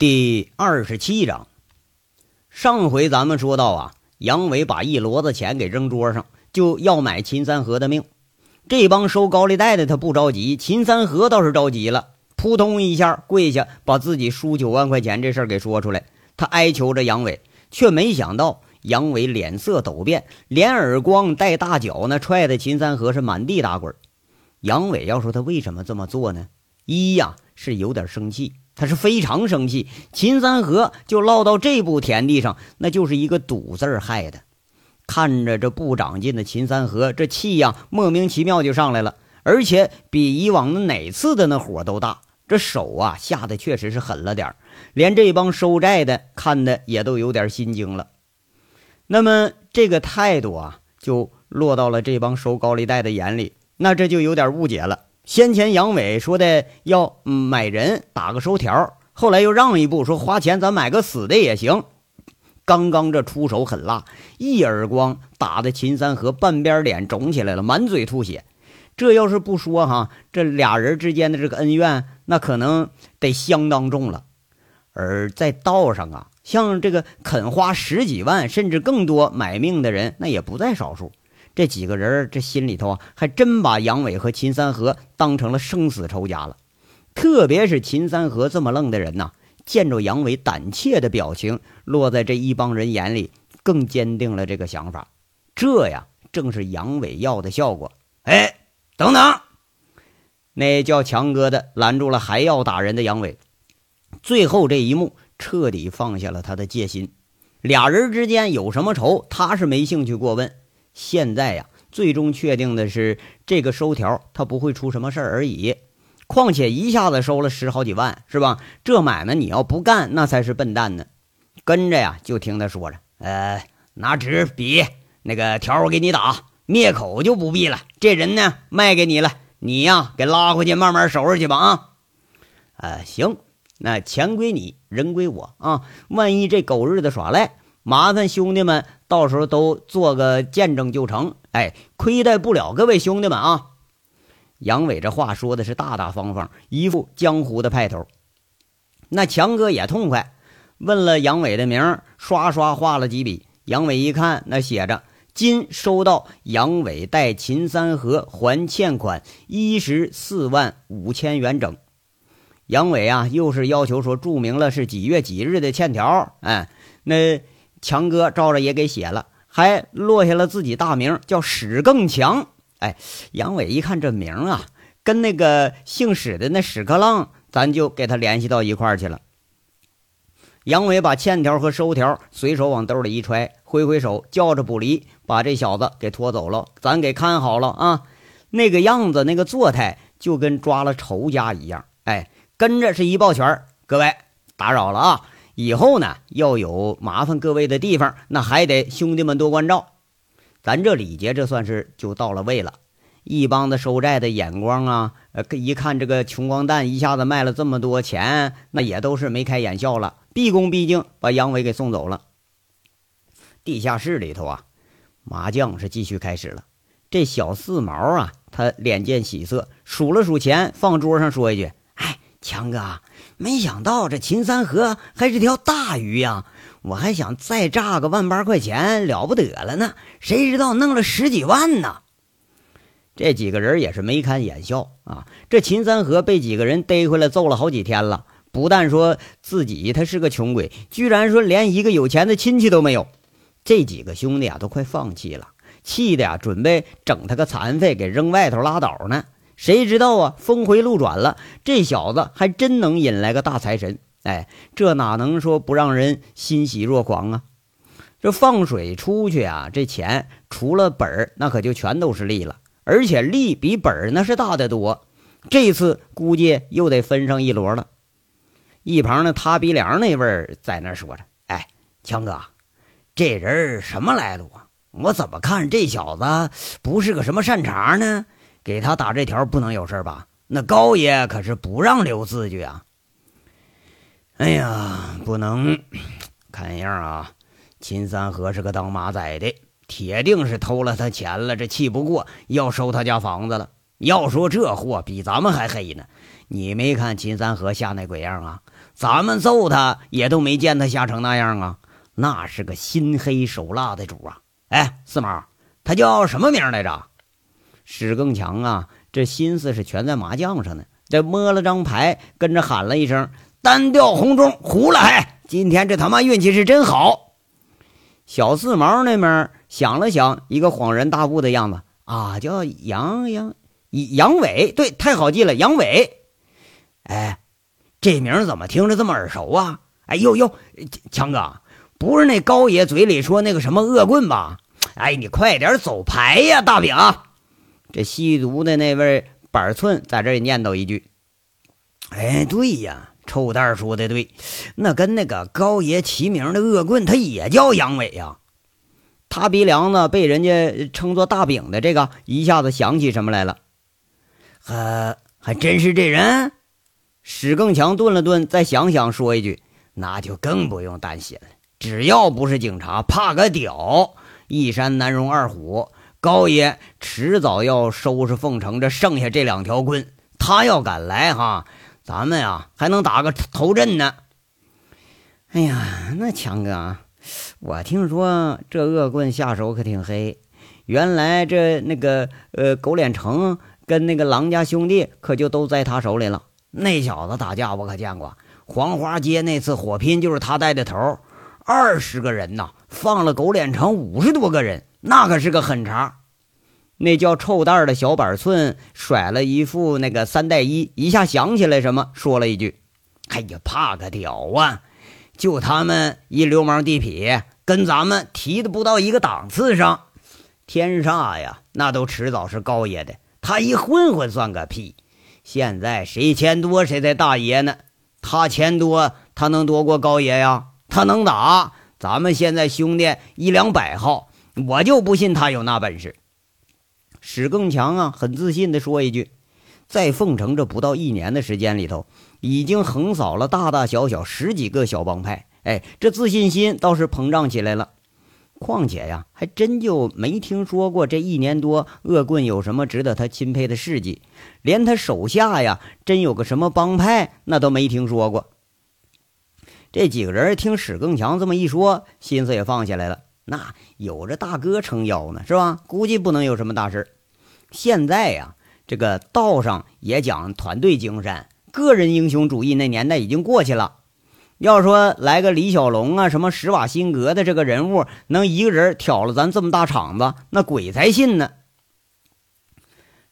第二十七章，上回咱们说到啊，杨伟把一摞子钱给扔桌上，就要买秦三河的命。这帮收高利贷的他不着急，秦三河倒是着急了，扑通一下跪下，把自己输九万块钱这事儿给说出来。他哀求着杨伟，却没想到杨伟脸色陡变，连耳光带大脚呢，踹的秦三河是满地打滚。杨伟要说他为什么这么做呢？一呀是有点生气。他是非常生气，秦三河就落到这步田地上，那就是一个赌字害的。看着这不长进的秦三河，这气呀莫名其妙就上来了，而且比以往的哪次的那火都大。这手啊下的确实是狠了点连这帮收债的看的也都有点心惊了。那么这个态度啊，就落到了这帮收高利贷的眼里，那这就有点误解了。先前杨伟说的要买人打个收条，后来又让一步说花钱咱买个死的也行。刚刚这出手狠辣，一耳光打的秦三河半边脸肿起来了，满嘴吐血。这要是不说哈，这俩人之间的这个恩怨，那可能得相当重了。而在道上啊，像这个肯花十几万甚至更多买命的人，那也不在少数。这几个人这心里头啊，还真把杨伟和秦三河当成了生死仇家了。特别是秦三河这么愣的人呐，见着杨伟胆怯的表情，落在这一帮人眼里，更坚定了这个想法。这呀，正是杨伟要的效果。哎，等等！那叫强哥的拦住了还要打人的杨伟。最后这一幕彻底放下了他的戒心。俩人之间有什么仇，他是没兴趣过问。现在呀，最终确定的是这个收条，他不会出什么事儿而已。况且一下子收了十好几万，是吧？这买卖你要不干，那才是笨蛋呢。跟着呀，就听他说着：“呃，拿纸笔，那个条我给你打，灭口就不必了。这人呢，卖给你了，你呀，给拉回去慢慢收拾去吧。啊，呃，行，那钱归你，人归我啊。万一这狗日的耍赖，麻烦兄弟们。”到时候都做个见证就成，哎，亏待不了各位兄弟们啊！杨伟这话说的是大大方方，一副江湖的派头。那强哥也痛快，问了杨伟的名，刷刷画了几笔。杨伟一看，那写着“今收到杨伟代秦三河还欠款一十四万五千元整”。杨伟啊，又是要求说注明了是几月几日的欠条。哎，那。强哥照着也给写了，还落下了自己大名，叫史更强。哎，杨伟一看这名啊，跟那个姓史的那屎壳郎，咱就给他联系到一块儿去了。杨伟把欠条和收条随手往兜里一揣，挥挥手，叫着不离，把这小子给拖走了。咱给看好了啊，那个样子，那个作态，就跟抓了仇家一样。哎，跟着是一抱拳，各位打扰了啊。以后呢，要有麻烦各位的地方，那还得兄弟们多关照。咱这礼节，这算是就到了位了。一帮子收债的眼光啊，呃，一看这个穷光蛋一下子卖了这么多钱，那也都是眉开眼笑了，毕恭毕敬把杨伟给送走了。地下室里头啊，麻将是继续开始了。这小四毛啊，他脸见喜色，数了数钱，放桌上说一句：“哎，强哥。”没想到这秦三河还是条大鱼呀！我还想再炸个万八块钱了不得了呢，谁知道弄了十几万呢？这几个人也是眉开眼笑啊！这秦三河被几个人逮回来揍了好几天了，不但说自己他是个穷鬼，居然说连一个有钱的亲戚都没有。这几个兄弟啊都快放弃了，气的呀准备整他个残废给扔外头拉倒呢。谁知道啊？峰回路转了，这小子还真能引来个大财神！哎，这哪能说不让人欣喜若狂啊？这放水出去啊，这钱除了本儿，那可就全都是利了，而且利比本儿那是大得多。这次估计又得分上一摞了。一旁的塌鼻梁那位在那说着：“哎，强哥，这人什么来路啊？我怎么看这小子不是个什么善茬呢？”给他打这条不能有事吧？那高爷可是不让留字据啊！哎呀，不能，看样啊，秦三河是个当马仔的，铁定是偷了他钱了，这气不过要收他家房子了。要说这货比咱们还黑呢，你没看秦三河吓那鬼样啊？咱们揍他也都没见他吓成那样啊！那是个心黑手辣的主啊！哎，四毛，他叫什么名来着？史更强啊，这心思是全在麻将上呢。这摸了张牌，跟着喊了一声：“单调红中，胡了还！今天这他妈运气是真好。”小四毛那边想了想，一个恍然大悟的样子啊，叫杨杨杨伟，对，太好记了，杨伟。哎，这名怎么听着这么耳熟啊？哎呦呦，强哥，不是那高爷嘴里说那个什么恶棍吧？哎，你快点走牌呀，大饼。这吸毒的那位板寸在这里念叨一句：“哎，对呀，臭蛋说的对，那跟那个高爷齐名的恶棍，他也叫杨伟呀。”他鼻梁子被人家称作大饼的这个，一下子想起什么来了，还还真是这人。史更强顿了顿，再想想，说一句：“那就更不用担心了，只要不是警察，怕个屌！一山难容二虎。”高爷迟早要收拾凤城这剩下这两条棍，他要敢来哈，咱们呀还能打个头阵呢。哎呀，那强哥，我听说这恶棍下手可挺黑，原来这那个呃狗脸城跟那个狼家兄弟可就都在他手里了。那小子打架我可见过，黄花街那次火拼就是他带的头，二十个人呐，放了狗脸城五十多个人。那可是个狠茬，那叫臭蛋的小板寸甩了一副那个三代一，一下想起来什么，说了一句：“哎呀，怕个屌啊！就他们一流氓地痞，跟咱们提的不到一个档次上。天煞呀，那都迟早是高爷的，他一混混算个屁！现在谁钱多谁才大爷呢？他钱多，他能多过高爷呀？他能打，咱们现在兄弟一两百号。”我就不信他有那本事。史更强啊，很自信地说一句：“在凤城这不到一年的时间里头，已经横扫了大大小小十几个小帮派。哎，这自信心倒是膨胀起来了。况且呀，还真就没听说过这一年多恶棍有什么值得他钦佩的事迹，连他手下呀，真有个什么帮派，那都没听说过。”这几个人听史更强这么一说，心思也放下来了。那有着大哥撑腰呢，是吧？估计不能有什么大事。现在呀，这个道上也讲团队精神，个人英雄主义那年代已经过去了。要说来个李小龙啊，什么施瓦辛格的这个人物，能一个人挑了咱这么大场子，那鬼才信呢。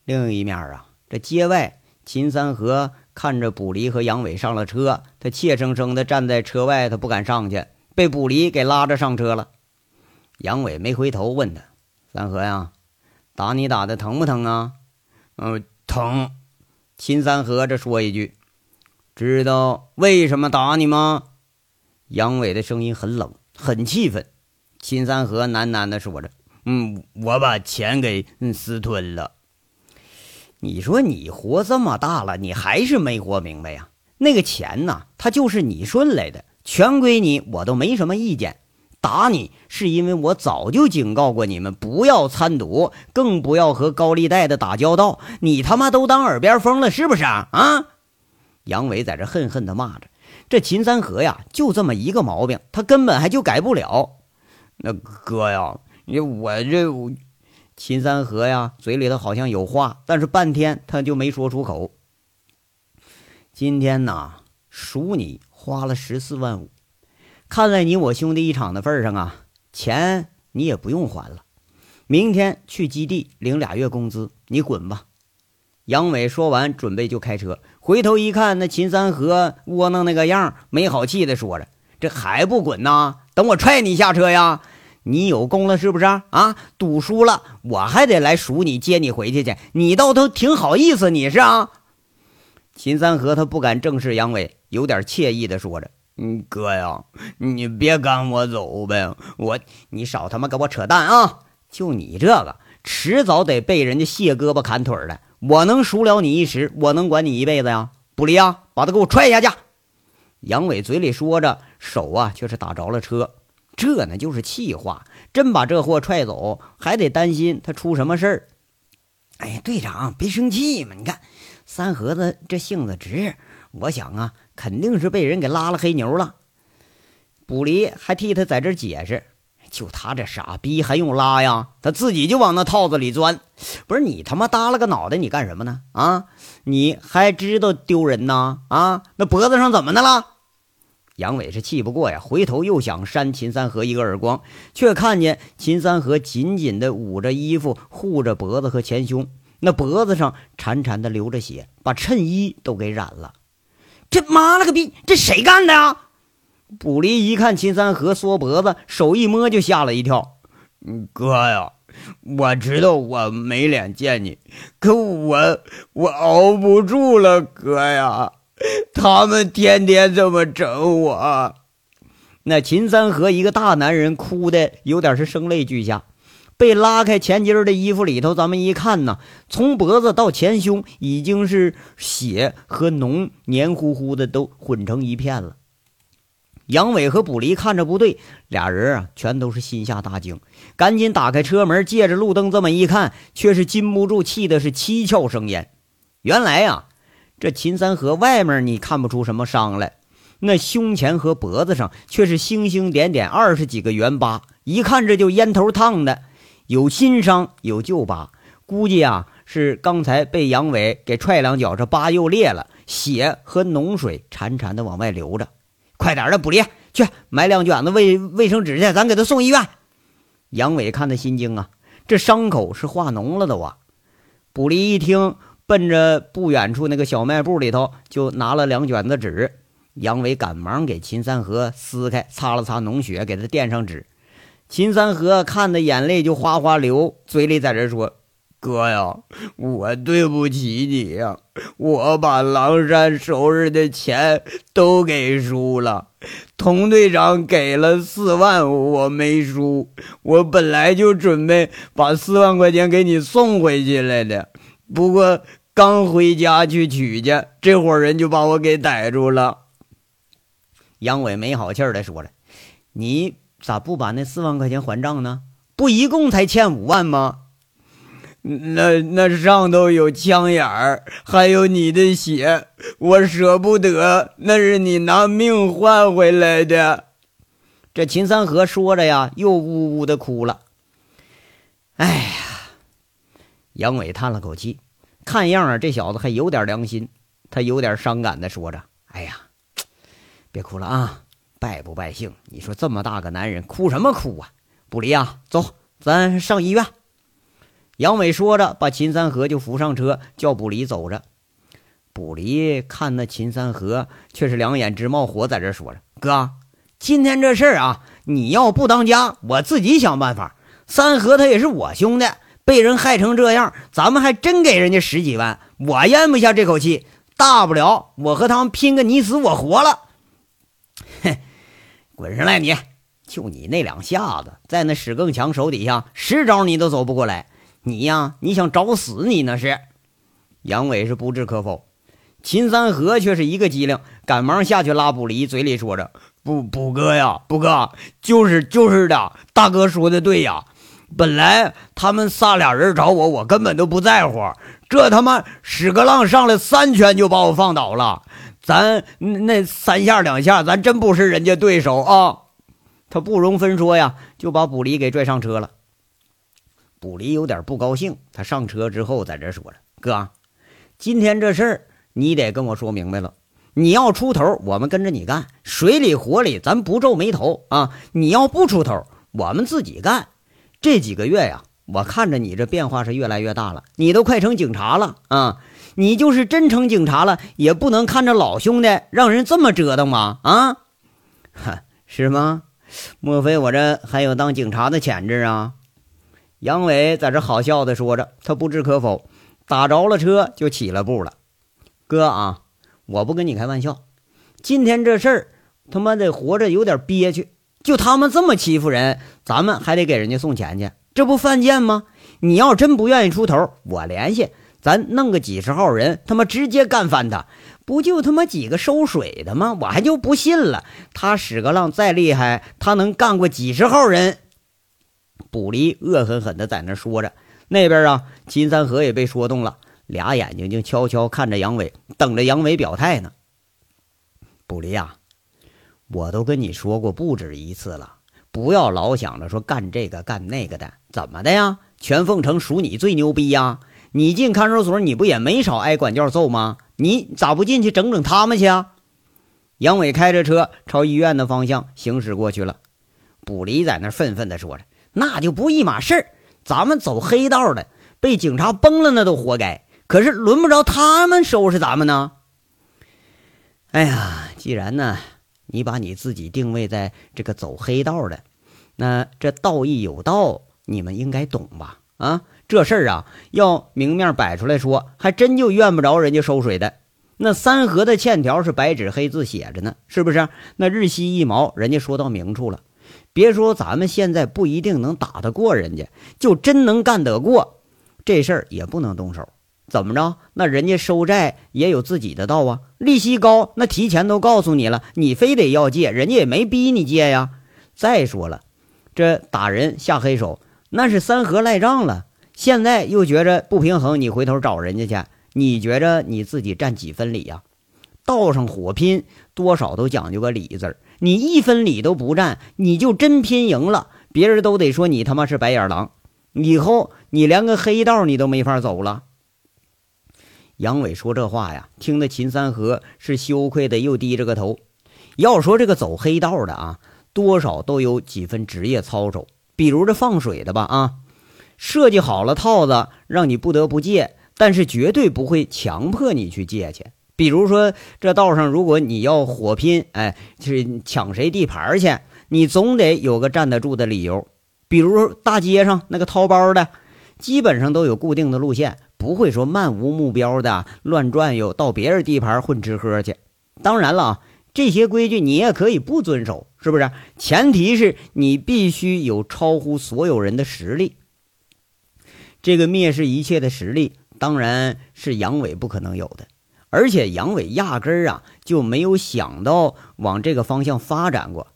另一面啊，这街外，秦三河看着卜离和杨伟上了车，他怯生生的站在车外，他不敢上去，被卜离给拉着上车了。杨伟没回头，问他：“三河呀，打你打的疼不疼啊？”“嗯，疼。”秦三河这说一句：“知道为什么打你吗？”杨伟的声音很冷，很气愤。秦三河喃喃的说着：“嗯，我把钱给私吞了。”你说你活这么大了，你还是没活明白呀？那个钱呐，它就是你顺来的，全归你，我都没什么意见。打你是因为我早就警告过你们不要参赌，更不要和高利贷的打交道。你他妈都当耳边风了是不是啊？啊！杨伟在这恨恨地骂着：“这秦三河呀，就这么一个毛病，他根本还就改不了。”那哥呀，你我这秦三河呀，嘴里头好像有话，但是半天他就没说出口。今天呐，赎你花了十四万五。看在你我兄弟一场的份上啊，钱你也不用还了。明天去基地领俩月工资，你滚吧。杨伟说完，准备就开车。回头一看，那秦三河窝囊那个样，没好气的说着：“这还不滚呐？等我踹你下车呀！你有功了是不是啊？赌输了，我还得来赎你，接你回去去。你倒都挺好意思，你是啊？”秦三河他不敢正视杨伟，有点惬意的说着。嗯，哥呀，你别赶我走呗！我，你少他妈给我扯淡啊！就你这个，迟早得被人家卸胳膊砍腿的。我能赎了你一时，我能管你一辈子呀？不离啊，把他给我踹下去！杨伟嘴里说着，手啊却是打着了车。这呢就是气话，真把这货踹走，还得担心他出什么事儿。哎，队长别生气嘛，你看三盒子这性子直，我想啊，肯定是被人给拉了黑牛了。卜离还替他在这解释，就他这傻逼还用拉呀？他自己就往那套子里钻。不是你他妈耷拉个脑袋，你干什么呢？啊，你还知道丢人呢？啊，那脖子上怎么的了？杨伟是气不过呀，回头又想扇秦三河一个耳光，却看见秦三河紧紧的捂着衣服，护着脖子和前胸，那脖子上潺潺的流着血，把衬衣都给染了。这妈了个逼，这谁干的呀？卜离一看秦三河缩脖子，手一摸就吓了一跳。哥呀，我知道我没脸见你，可我我熬不住了，哥呀。他们天天这么整我，那秦三河一个大男人哭的有点是声泪俱下。被拉开前襟的衣服里头，咱们一看呢，从脖子到前胸已经是血和脓黏糊糊的都混成一片了。杨伟和卜离看着不对，俩人啊全都是心下大惊，赶紧打开车门，借着路灯这么一看，却是禁不住气的是七窍生烟。原来呀。这秦三河外面你看不出什么伤来，那胸前和脖子上却是星星点点二十几个圆疤，一看这就烟头烫的，有新伤有旧疤，估计啊是刚才被杨伟给踹两脚，这疤又裂了，血和脓水潺潺的往外流着。快点的，卜离去买两卷子卫卫生纸去，咱给他送医院。杨伟看他心惊啊，这伤口是化脓了都啊。卜离一听。奔着不远处那个小卖部里头，就拿了两卷子纸。杨伟赶忙给秦三河撕开，擦了擦脓血，给他垫上纸。秦三河看的眼泪就哗哗流，嘴里在这说：“哥呀，我对不起你呀！我把狼山收拾的钱都给输了，童队长给了四万，我没输。我本来就准备把四万块钱给你送回去来的。”不过刚回家去取去，这伙人就把我给逮住了。杨伟没好气的说了：“你咋不把那四万块钱还账呢？不一共才欠五万吗？那那上头有枪眼儿，还有你的血，我舍不得。那是你拿命换回来的。”这秦三河说着呀，又呜呜的哭了。哎呀！杨伟叹了口气，看样啊，这小子还有点良心。他有点伤感的说着：“哎呀，别哭了啊，败不败兴？你说这么大个男人，哭什么哭啊？不离啊，走，咱上医院。”杨伟说着，把秦三河就扶上车，叫卜离走着。卜离看那秦三河，却是两眼直冒火，在这说着：“哥，今天这事儿啊，你要不当家，我自己想办法。三河他也是我兄弟。”被人害成这样，咱们还真给人家十几万，我咽不下这口气。大不了我和他们拼个你死我活了。哼，滚上来！你就你那两下子，在那史更强手底下，十招你都走不过来。你呀，你想找死？你那是。杨伟是不置可否，秦三河却是一个机灵，赶忙下去拉卜离，嘴里说着：“卜卜哥呀，卜哥，就是就是的，大哥说的对呀。”本来他们仨俩人找我，我根本都不在乎。这他妈屎壳郎上来三拳就把我放倒了，咱那三下两下，咱真不是人家对手啊！他不容分说呀，就把卜离给拽上车了。卜离有点不高兴，他上车之后在这说了：“哥，今天这事儿你得跟我说明白了。你要出头，我们跟着你干，水里火里咱不皱眉头啊！你要不出头，我们自己干。”这几个月呀，我看着你这变化是越来越大了，你都快成警察了啊！你就是真成警察了，也不能看着老兄弟让人这么折腾吧？啊，哈，是吗？莫非我这还有当警察的潜质啊？杨伟在这好笑的说着，他不置可否，打着了车就起了步了。哥啊，我不跟你开玩笑，今天这事儿他妈的活着有点憋屈。就他们这么欺负人，咱们还得给人家送钱去，这不犯贱吗？你要真不愿意出头，我联系，咱弄个几十号人，他妈直接干翻他，不就他妈几个收水的吗？我还就不信了，他屎个浪再厉害，他能干过几十号人？卜离恶狠狠地在那说着，那边啊，秦三河也被说动了，俩眼睛就悄悄看着杨伟，等着杨伟表态呢。不离呀，我都跟你说过不止一次了，不要老想着说干这个干那个的，怎么的呀？全凤城属你最牛逼呀！你进看守所，你不也没少挨管教揍吗？你咋不进去整整他们去啊？杨伟开着车朝医院的方向行驶过去了。卜离在那愤愤地说着：“那就不一码事儿，咱们走黑道的，被警察崩了那都活该。可是轮不着他们收拾咱们呢。”哎呀，既然呢，你把你自己定位在这个走黑道的，那这道义有道，你们应该懂吧？啊，这事儿啊，要明面摆出来说，还真就怨不着人家收水的。那三河的欠条是白纸黑字写着呢，是不是？那日息一毛，人家说到明处了。别说咱们现在不一定能打得过人家，就真能干得过，这事儿也不能动手。怎么着？那人家收债也有自己的道啊，利息高，那提前都告诉你了，你非得要借，人家也没逼你借呀。再说了，这打人下黑手，那是三河赖账了。现在又觉着不平衡，你回头找人家去。你觉着你自己占几分理呀？道上火拼，多少都讲究个理字儿。你一分理都不占，你就真拼赢了，别人都得说你他妈是白眼狼。以后你连个黑道你都没法走了。杨伟说这话呀，听得秦三河是羞愧的，又低着个头。要说这个走黑道的啊，多少都有几分职业操守。比如这放水的吧，啊，设计好了套子，让你不得不借。但是绝对不会强迫你去借去。比如说，这道上如果你要火拼，哎，是抢谁地盘去，你总得有个站得住的理由。比如大街上那个掏包的，基本上都有固定的路线，不会说漫无目标的乱转悠到别人地盘混吃喝去。当然了，这些规矩你也可以不遵守，是不是？前提是你必须有超乎所有人的实力。这个蔑视一切的实力。当然是杨伟不可能有的，而且杨伟压根儿啊就没有想到往这个方向发展过。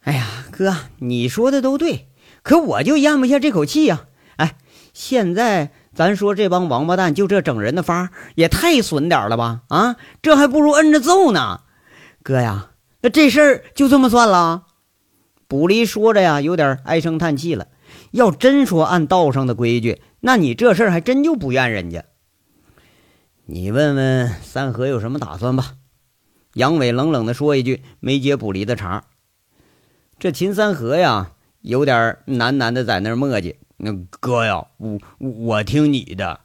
哎呀，哥，你说的都对，可我就咽不下这口气呀！哎，现在咱说这帮王八蛋就这整人的法也太损点了吧？啊，这还不如摁着揍呢。哥呀，那这事儿就这么算了？卜离说着呀，有点唉声叹气了。要真说按道上的规矩。那你这事儿还真就不怨人家。你问问三河有什么打算吧。杨伟冷冷的说一句，没接卜离的茬。这秦三河呀，有点喃喃的在那儿磨叽：“那哥呀，我我听你的，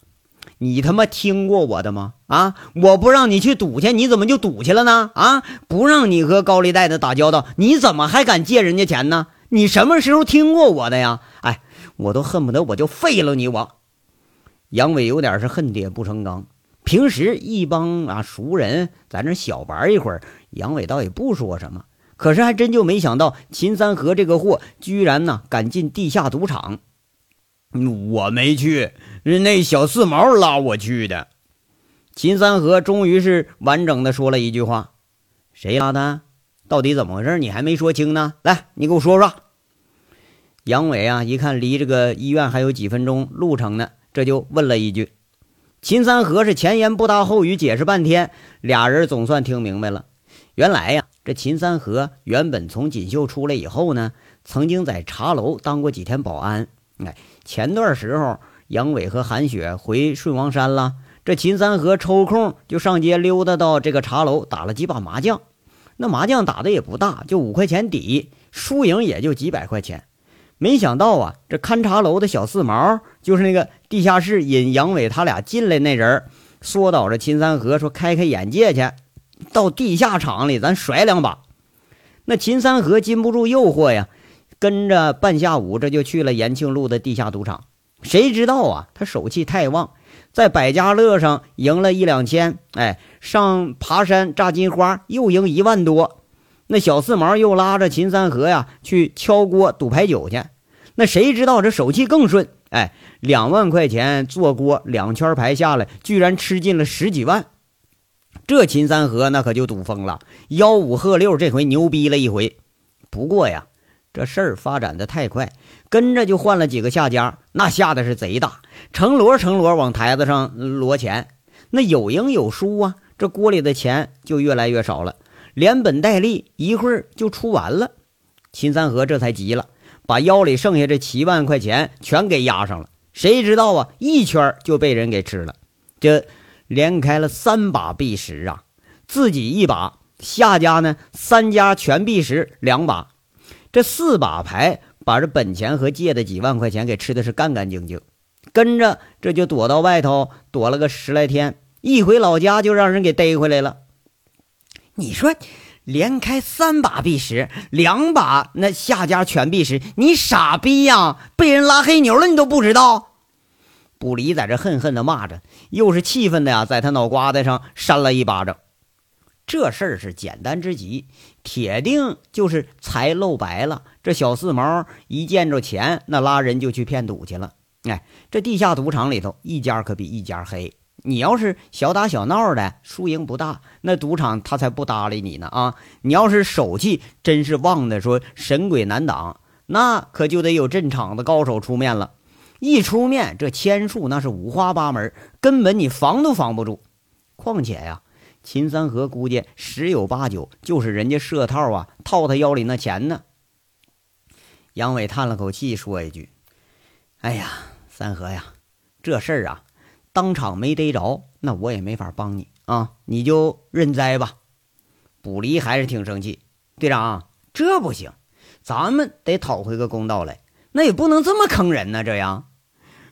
你他妈听过我的吗？啊，我不让你去赌去，你怎么就赌去了呢？啊，不让你和高利贷的打交道，你怎么还敢借人家钱呢？你什么时候听过我的呀？哎。”我都恨不得我就废了你！我杨伟有点是恨铁不成钢。平时一帮啊熟人在那小玩一会儿，杨伟倒也不说什么。可是还真就没想到秦三河这个货居然呢敢进地下赌场。我没去，是那小四毛拉我去的。秦三河终于是完整的说了一句话：“谁拉的？到底怎么回事？你还没说清呢。来，你给我说说。”杨伟啊，一看离这个医院还有几分钟路程呢，这就问了一句。秦三河是前言不搭后语解释半天，俩人总算听明白了。原来呀，这秦三河原本从锦绣出来以后呢，曾经在茶楼当过几天保安。哎，前段时候杨伟和韩雪回顺王山了，这秦三河抽空就上街溜达到这个茶楼打了几把麻将。那麻将打的也不大，就五块钱底，输赢也就几百块钱。没想到啊，这看茶楼的小四毛就是那个地下室引杨伟他俩进来那人儿，说倒着秦三河说：“开开眼界去，到地下场里咱甩两把。”那秦三河禁不住诱惑呀，跟着半下午这就去了延庆路的地下赌场。谁知道啊，他手气太旺，在百家乐上赢了一两千，哎，上爬山炸金花又赢一万多。那小四毛又拉着秦三河呀去敲锅赌牌九去，那谁知道这手气更顺？哎，两万块钱做锅两圈牌下来，居然吃进了十几万。这秦三河那可就赌疯了，吆五喝六，这回牛逼了一回。不过呀，这事儿发展的太快，跟着就换了几个下家，那下的是贼大，成摞成摞往台子上摞钱，那有赢有输啊，这锅里的钱就越来越少了，连本带利一会儿就出完了。秦三河这才急了，把腰里剩下这七万块钱全给押上了。谁知道啊，一圈就被人给吃了，这连开了三把币石啊，自己一把。下家呢，三家全币石两把，这四把牌把这本钱和借的几万块钱给吃的是干干净净。跟着这就躲到外头躲了个十来天，一回老家就让人给逮回来了。你说连开三把币石，两把那下家全币石，你傻逼呀！被人拉黑牛了，你都不知道？不离在这恨恨的骂着，又是气愤的呀，在他脑瓜子上扇了一巴掌。这事儿是简单之极，铁定就是财漏白了。这小四毛一见着钱，那拉人就去骗赌去了。哎，这地下赌场里头，一家可比一家黑。你要是小打小闹的，输赢不大，那赌场他才不搭理你呢啊！你要是手气真是旺的，说神鬼难挡，那可就得有镇场的高手出面了。一出面，这签术那是五花八门，根本你防都防不住。况且呀。秦三河估计十有八九就是人家设套啊，套他腰里那钱呢。杨伟叹了口气，说一句：“哎呀，三河呀，这事儿啊，当场没逮着，那我也没法帮你啊，你就认栽吧。”卜离还是挺生气，队长，这不行，咱们得讨回个公道来，那也不能这么坑人呢。这样，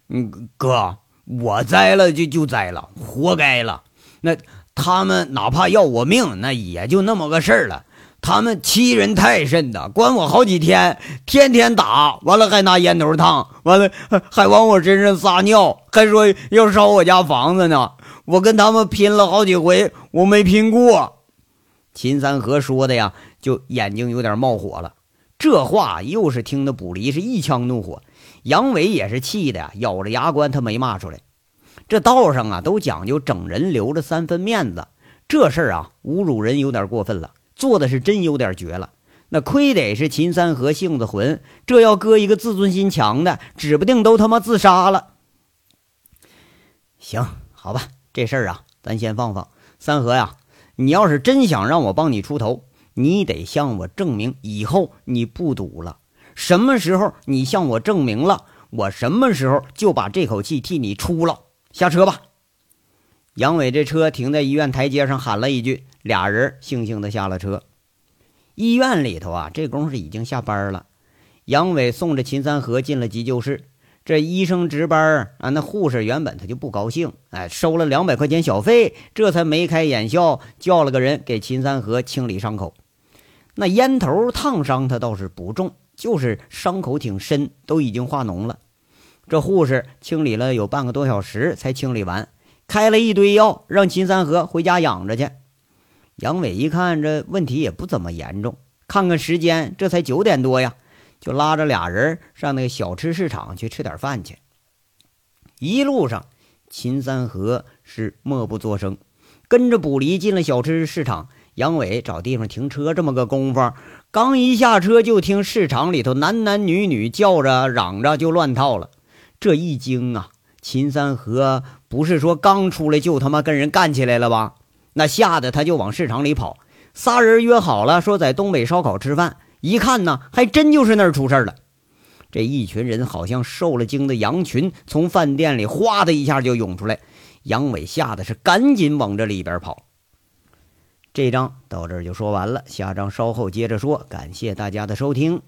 嗯，哥，我栽了就就栽了，活该了。那。他们哪怕要我命，那也就那么个事儿了。他们欺人太甚的，关我好几天，天天打，完了还拿烟头烫，完了 还往我身上撒尿，还说要烧我家房子呢。我跟他们拼了好几回，我没拼过。秦三河说的呀，就眼睛有点冒火了。这话又是听得卜离是一腔怒火，杨伟也是气的呀，咬着牙关，他没骂出来。这道上啊，都讲究整人留着三分面子。这事啊，侮辱人有点过分了，做的是真有点绝了。那亏得是秦三和性子浑，这要搁一个自尊心强的，指不定都他妈自杀了。行，好吧，这事儿啊，咱先放放。三河呀，你要是真想让我帮你出头，你得向我证明以后你不赌了。什么时候你向我证明了，我什么时候就把这口气替你出了。下车吧，杨伟这车停在医院台阶上，喊了一句，俩人悻悻的下了车。医院里头啊，这功夫已经下班了。杨伟送着秦三河进了急救室。这医生值班啊，那护士原本他就不高兴，哎，收了两百块钱小费，这才眉开眼笑，叫了个人给秦三河清理伤口。那烟头烫伤他倒是不重，就是伤口挺深，都已经化脓了。这护士清理了有半个多小时才清理完，开了一堆药，让秦三河回家养着去。杨伟一看这问题也不怎么严重，看看时间，这才九点多呀，就拉着俩人上那个小吃市场去吃点饭去。一路上，秦三河是默不作声，跟着卜离进了小吃市场。杨伟找地方停车，这么个功夫，刚一下车，就听市场里头男男女女叫着嚷着，就乱套了。这一惊啊，秦三河不是说刚出来就他妈跟人干起来了吧？那吓得他就往市场里跑。仨人约好了，说在东北烧烤吃饭。一看呢，还真就是那儿出事了。这一群人好像受了惊的羊群，从饭店里哗的一下就涌出来。杨伟吓得是赶紧往这里边跑。这章到这儿就说完了，下章稍后接着说。感谢大家的收听。